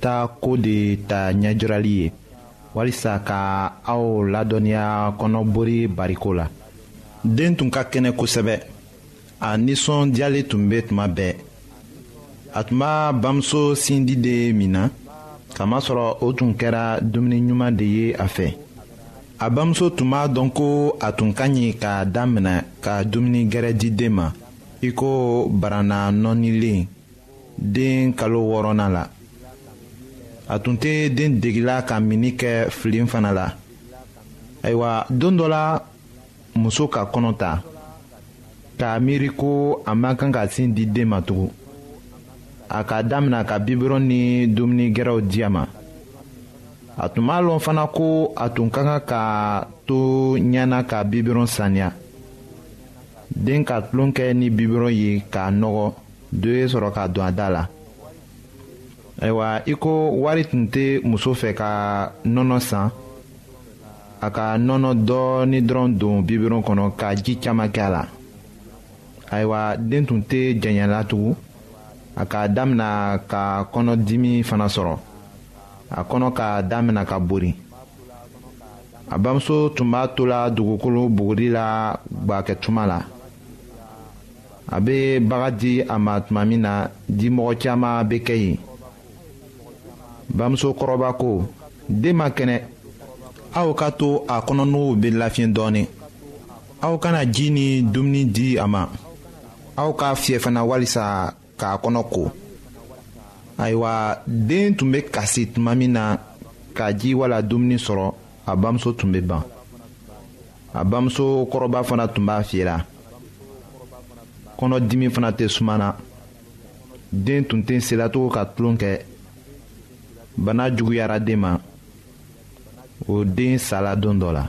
taa ko de ta ɲɛjirali ye walisa ka aw ladɔnniya kɔnɔbori bariko la den tun ka kɛnɛ kosɛbɛ a nisɔndiyali tun bɛ tuma bɛɛ a tun b'a bamuso sindi de min na kamasɔrɔ o tun kɛra dumuni ɲuman de ye a fɛ a bamuso tun b'a dɔn ko a tun ka ɲi k'a daminɛ ka dumuni gɛrɛ di den ma i ko barana nɔɔnilen den kalo wɔɔrɔnan la a tun tɛ den degila ka minni kɛ filen fana la ayiwa don dɔ la muso ka kɔnɔ ta k'a miiri ko a man kan ka sin di den ma tugun a k'a damina ka bibirɔn ni dumuni gɛrɛw di a ma a tun b'a lɔn fana ko a tun ka kan ka to ɲɛna ka bibirɔn saniya den ka tulon kɛ ni bibirɔn ye k'a nɔgɔ do ye sɔrɔ k'a don a da la ayiwa i ko wari tun tɛ muso fɛ ka nɔnɔ san a ka nɔnɔ dɔɔni dɔrɔn don bibiron kɔnɔ ka ji caman kɛ a la ayiwa den tun tɛ janya la tugun a ka damina ka kɔnɔdimi fana sɔrɔ a kɔnɔ ka damina ka bori a bamuso tun b'a to la dugukolo buguri la gbakɛtuma la a bɛ baga di a ma tuma min na dimɔgɔ caman bɛ kɛ yen bamuso kɔrɔba ko den ma kɛnɛ aw ka to a kɔnɔnuw bɛ lafiɲɛ dɔɔnin aw kana ji ni dumuni di a ma aw ka fiyɛ fana walisa k'a kɔnɔ ko ayiwa den tun bɛ kasi tuma min na ka ji wala dumuni sɔrɔ a bamuso tun bɛ ban a bamuso kɔrɔba fana tun b'a fiyela kɔnɔdimi fana tɛ sumana den tun tɛ selatogo ka tulon kɛ bana juguyara den ma o den sala don dɔ la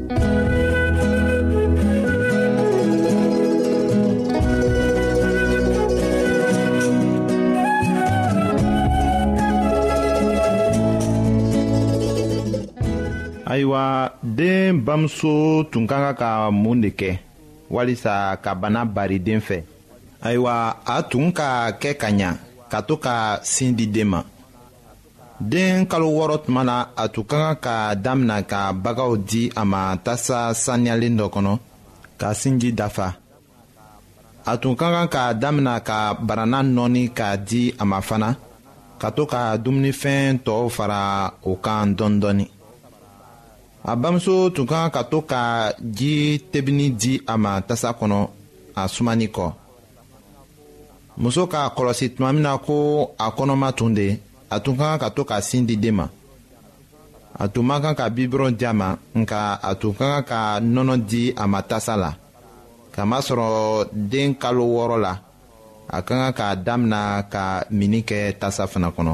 ayiwa den bamuso tun ka kan ka mun de kɛ walisa ka bana bari den fɛ ayiwa a tun ka kɛ ka ɲa ka to ka sin di den ma den kalo wɔɔrɔ tuma na a tun ka kan ka damina ka bagaw di a ma tasa saniyalen dɔ kɔnɔ ka sinji dafa a tun ka kan ka damina ka barana nɔɔni ka di a ma fana ka to ka dumunifɛn tɔw fara o kan dɔɔnin dɔɔnin a bamuso tun ka kan ka to ka ji tebini di a ma tasa kɔnɔ a sumani kɔ. muso k'a kɔlɔsi tuma min na ko a kɔnɔma tun de a tun ka kan ka to ka sin di den ma a tun man kan ka bibɔrɔn di a ma nka a tun ka kan ka nɔnɔ di a ma tasa la kamasɔrɔ den kalo wɔɔrɔ la a ka kan k'a damina ka mini kɛ tasa fana kɔnɔ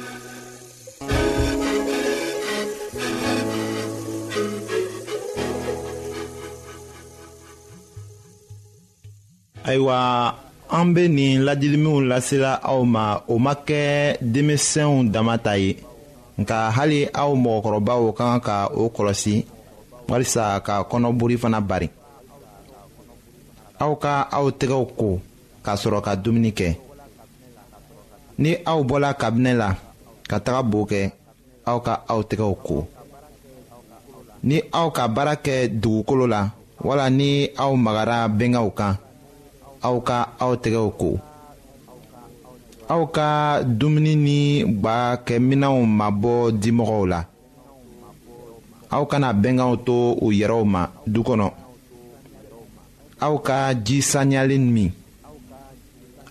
ayiwa an bɛ nin ladiliminw lasela aw ma o ma kɛ denmisɛnw dama ta ye nka hali aw mɔgɔkɔrɔbaw ka kan ka o kɔlɔsi walisa ka kɔnɔboli fana bari aw ka aw tɛgɛw ko k'a sɔrɔ ka dumuni kɛ ni aw bɔla kabinɛ la ka taga bo kɛ aw ka aw tɛgɛw ko ni aw ka baara kɛ dugukolo la wala ni aw magara bɛnkaw kan aw ka aw tɛgɛw ko aw ka dumuni ni gba kɛminɛnw mabɔ dimɔgɔw la aw kana bɛnkanw to u yɛrɛw ma du kɔnɔ aw ka ji saniyalen min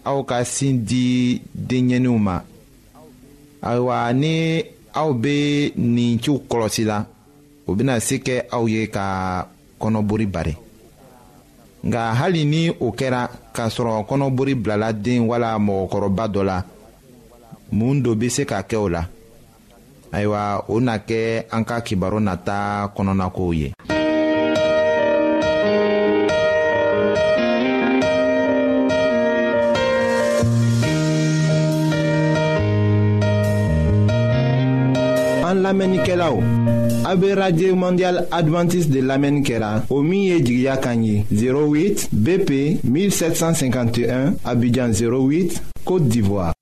aw ka sin di denyɛninw ma ayiwa ni aw bɛ nin ciw kɔlɔsi la o bɛna se kɛ aw ye ka kɔnɔbori bari nka hali ni o kɛra k'a sɔrɔ kɔnɔbori bilala den wala mɔgɔkɔrɔba dɔ la mun dɔ bɛ se ka kɛ o la ayiwa o na kɛ an ka kibaru nata kɔnɔnakow ye an lamɛnnikɛlaw a bɛ radio mondial adventiste de lamɛnni kɛra o min ye jigiya kan ye 08 bp 1751 abidjan 08 côte d'ivoire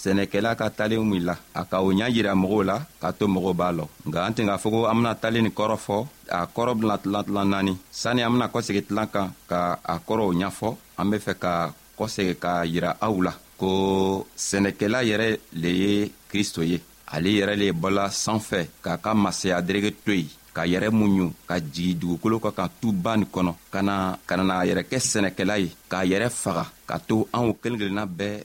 sɛnɛkɛla ka talen wulila a ka o ɲa jira mɔgɔw la k'a to mɔgɔw b'a lɔ nka an tɛ k'a fɔ ko an bena talen ni kɔrɔ fɔ a kɔrɔ bena tilan tilan naani sanni an bena kɔsegi tilan kan ka a kɔrɔw ɲafɔ an be fɛ ka kɔsegi k'a yira aw la ko sɛnɛkɛla yɛrɛ le ye kristo ye ale yɛrɛ le bɔla sanfɛ k'a ka masaya derege to yen ka yɛrɛ muɲu ka jigi dugukolo kɔ ka tu ba nin kɔnɔ ka na ka nana a yɛrɛ kɛ sɛnɛkɛla ye k'a yɛrɛ faga ka to anw kelen kelenna bɛɛ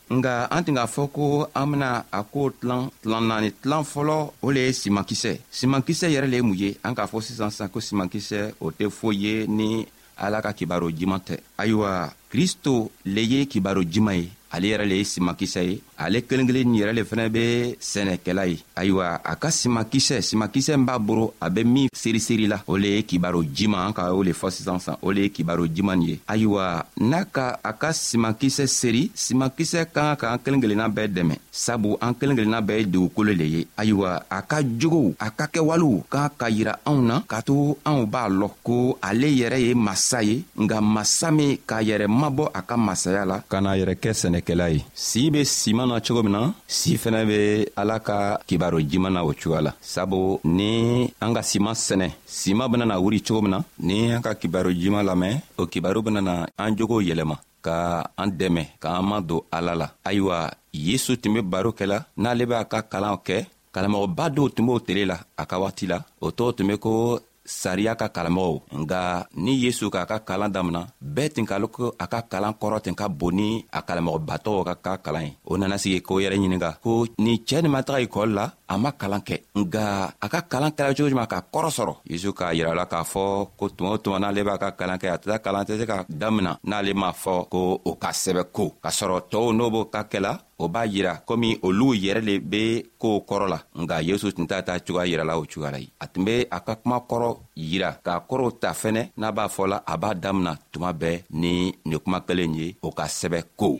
nka an tun k'a fɔ ko an bena a koo tilan tilan naani tilan fɔlɔ o le ye simankisɛ simankisɛ yɛrɛ le ye mun ye an k'a fɔ sisan sisan ko simankisɛ o tɛ foyi ye ni ala ka kibaro jiman tɛ ayiwa kristo le ye kibaro jiman ye ale yɛrɛ le ye simankisɛ ye ale kelen kelen nin yɛrɛ le fɛnɛ be sɛnɛkɛla ye ayiwa a ka simakisɛ simakisɛ n b'a boro a bɛ min seriseri la o le ye kibaro jima an ka o le fɔ sisan san o le ye kibaro jima nin ye ayiwa n'a ka a ka simakisɛ seri simakisɛ ka kan ka an kelen kelenna bɛɛ dɛmɛ sabu an kelen kelenna bɛɛ ye dugukolo le ye ayiwa a ka jogow a ka kɛwalew k'a ka yira anw na k'a to anw b'a lɔn ko ale yɛrɛ ye masa ye nka masa min k'a yɛrɛ mabɔ a ka masaya la ka n'a yɛrɛ kɛ sɛnɛkɛla ye si be siman na cogo min na si fɛnɛ be ala ka kibaro jiman na o cogoya la sabu ni an ka siman sɛnɛ siman benana wuri cogo min na ni an ka kibaro jiman lamɛn o kibaro benana an jogo yɛlɛma ka an dɛmɛ k'an ma don ala la ayiwa yesu tun be baro kɛla n'ale b'a ka kalanw kɛ kalamɔgɔba dɔw tun b'o tele la a ka wagati la o tɔgɔ tun be ko sariya ka kalamɔgɔw nga ni yesu k'a ka kalan damina bɛɛ tin k'a ko a ka kalan kɔrɔ ten ka bon ni a kalamɔgɔbatɔw ka ka kalan ye o nana sigi ko yɛrɛ ɲininga ko nin cɛɛ nin ma taga ikɔli la a ma kalan kɛ nga a ka kalan kɛra cogo juman ka kɔrɔ sɔrɔ yezu k'a yira la k'a fɔ ko tuma o tuma n'ale b'a ka kalan kɛ a tɛta kalan tɛ se ka damina n'ale m'a fɔ ko o ka sɛbɛ ko k'a sɔrɔ tɔɔw n'o b'o ka kɛla o b'a yira komi olu yɛrɛ le be koow kɔrɔ la nga yesu tun t'a ta cogoya yirala o cogoya la ye a tun be a ka kuma kɔrɔ yira k'a kɔrɔw ta fɛnɛ n'a b'a fɔla a b'a damina tuma bɛɛ ni ni kuma kelen ye o ka sɛbɛ ko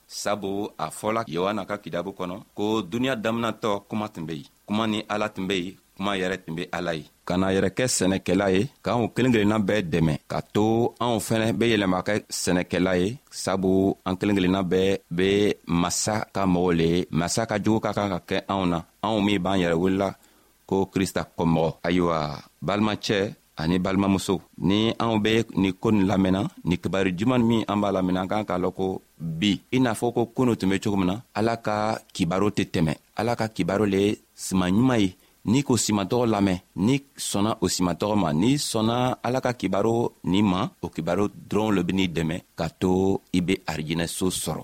sabu a fɔla yohana ka kidabu kɔnɔ ko duniɲa daminatɔ kuma tun be yen kuma ni ala tun be yen kuma yɛrɛ tun be ala ye ka na yɛrɛ kɛ sɛnɛkɛla ye k'anw kelen kelenna bɛɛ dɛmɛ ka to anw fɛnɛ be yɛlɛma kɛ sɛnɛkɛla ye sabu an kelen kelenna bɛɛ be masa ka mɔgɔw le ye masa ka jogo ka kan ka kɛ anw na anw min b'an yɛrɛ wulila ko krista kɔmɔgɔ ayiwa balimacɛ ani balimamuso ni anw be ni ko nin lamɛnna ni kibari juman min an b'a lamɛnna an kan k'a lɔn ko bi i n'a fɔ ko kunu tun be cogo min na ala ka kibaro tɛ tɛmɛ ala ka kibaro le ye siman ɲuman ye n'i k'o simantɔgɔ lamɛn n'i sɔnna o simantɔgɔ ma n'i sɔnna ala ka kibaro nin ma o kibaro dɔrɔnw lo bɛ n'i dɛmɛ ka to i be arijinɛso sɔrɔ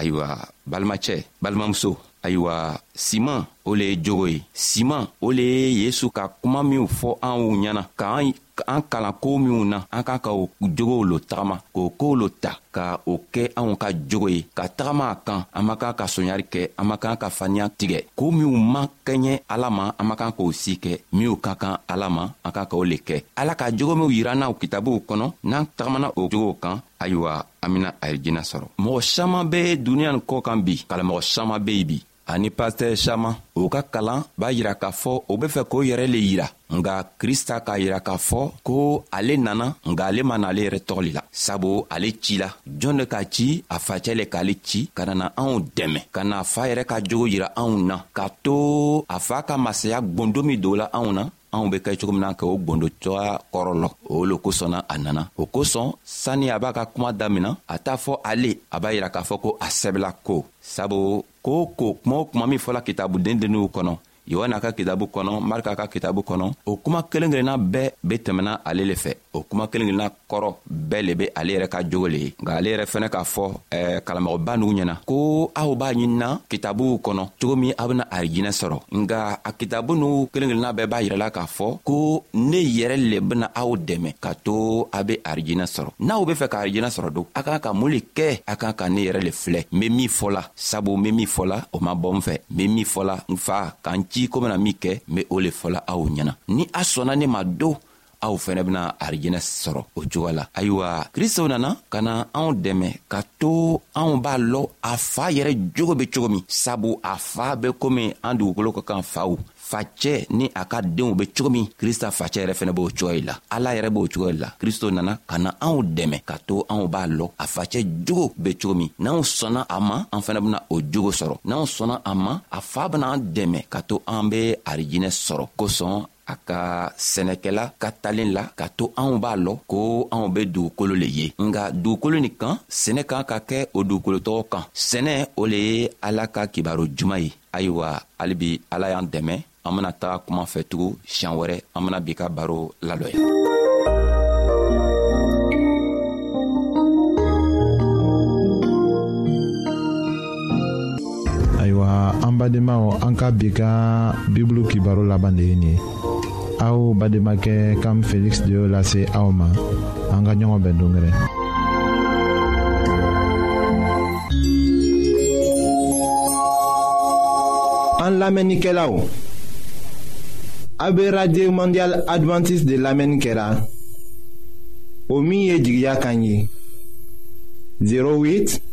ayiwa balimacɛ balimamuso ayiwa siman o le ye jogo ye siman o le ye yesu ka kuma minw fɔ anw ɲɛna k'an an kalan koo minw na an k'a ka o jogow lo tagama k'o koow lo ta ka o kɛ anw ka jogo ye ka tagama a kan an man kan ka soɲari kɛ an man kan ka faniya tigɛ koo minw man kɛɲɛ ala ma an man kan k'o si kɛ minw ka kan ala ma an ka k'o le kɛ ala ka jogo minw yira n'aw kitabuw kɔnɔ n'an tagamana o jogow kan ayiwa an bena arijina sɔrɔ mɔgɔ saman be duniɲa nin kɔ kan bi kalamɔgɔ saman be yen bi ani pastɛ saman o ka kalan b'a yira k'a fɔ o be fɛ k'o yɛrɛ le yira nga krista k'a yira k'a fɔ ko ale nana nga ale ma na ale yɛrɛ tɔgɔli la sabu ale ci la jɔn de k'a ci a facɛ le k'ale ci ka nana anw dɛmɛ ka na fa yɛrɛ ka jogo yira anw na k'a to a faa ka masaya gwondo min don la anw na anw be kɛ cogo min na ka o gwondo cogoya kɔrɔ lɔ o le kosɔnna a nana o kosɔn sanni a b'a ka kuma damina a t'a fɔ ale a b'a yira k'a fɔ ko a sɛbɛla ko sabu ko ko kuma o kuma min fɔla kitabuden denniw kɔnɔ yohana ka kitabu kɔnɔ marika ka kitabu kɔnɔ o kuma kelen kelenna bɛɛ be tɛmɛna ale le fɛ o kuma kelen kelenna kɔrɔ bɛɛ le be ale yɛrɛ ka jogo le ye nka ale yɛrɛ fɛnɛ k'a fɔ eh, kalamɔgɔba n'u ɲɛna ko aw b'a ɲinina kitabuw kɔnɔ cogo min aw bena arijinɛ sɔrɔ nka a kitabu n'u kelen kelenna bɛɛ b'a yirɛla k'a fɔ ko ne yɛrɛ le bena aw dɛmɛ ka to a be arijinɛ sɔrɔ n'aw be fɛ ka arijinɛ sɔrɔ don a k'an ka mun le kɛ a k'an ka ne yɛrɛ le filɛ n be min fɔla sabu n be min fɔla o ma bɔ n fɛ n be min fɔla n fa k'an ci ko bena min kɛ n be o le fɔla aw ɲɛna ni a sɔnna ne ma don aw fɛnɛ bena arijinɛ sɔrɔ o cogoya la ayiwa kristo nana ka na anw dɛmɛ ka to anw b'a lɔ a faa yɛrɛ jogo be cogo min sabu a faa be komi an dugukolo ka kan faw facɛ ni a ka denw be cogo min krista facɛ yɛrɛ fɛnɛ b'o cogoya la ala yɛrɛ b'o cogoya la kristo nana ka na anw dɛmɛ ka to anw b'a lɔ a facɛ jogo be cogo min n'anw sɔnna a ma an fɛnɛ bena o jogo sɔrɔ n'anw sɔnna a ma a faa benaan dɛmɛ ka to an be arijinɛ sɔrɔ kosɔn a ka sɛnɛkɛla ka talen la ka to anw b'a lɔ ko anw be dugukolo le ye nga dugukolo nin kan sɛnɛ kan ka kɛ o dugukolo tɔgɔ kan sɛnɛ o le ye ala ka kibaro juman ye ayiwa halibi ala y'an dɛmɛ an bena taga kuma fɛ tugun siɲan wɛrɛ an bena bi ka baro lalɔya ayiwa an badenmaw an ka bi ka bibulu kibaro laban de ye nin ye aw bademakɛ kam feliksi de y'o lase aw ma an ka ɲɔgɔn bɛn dongɛrɛ an lamɛnnikɛlaw a bɛ radio mondial adventiste de lamɛnni kɛra o min ye jigiya kan ye 08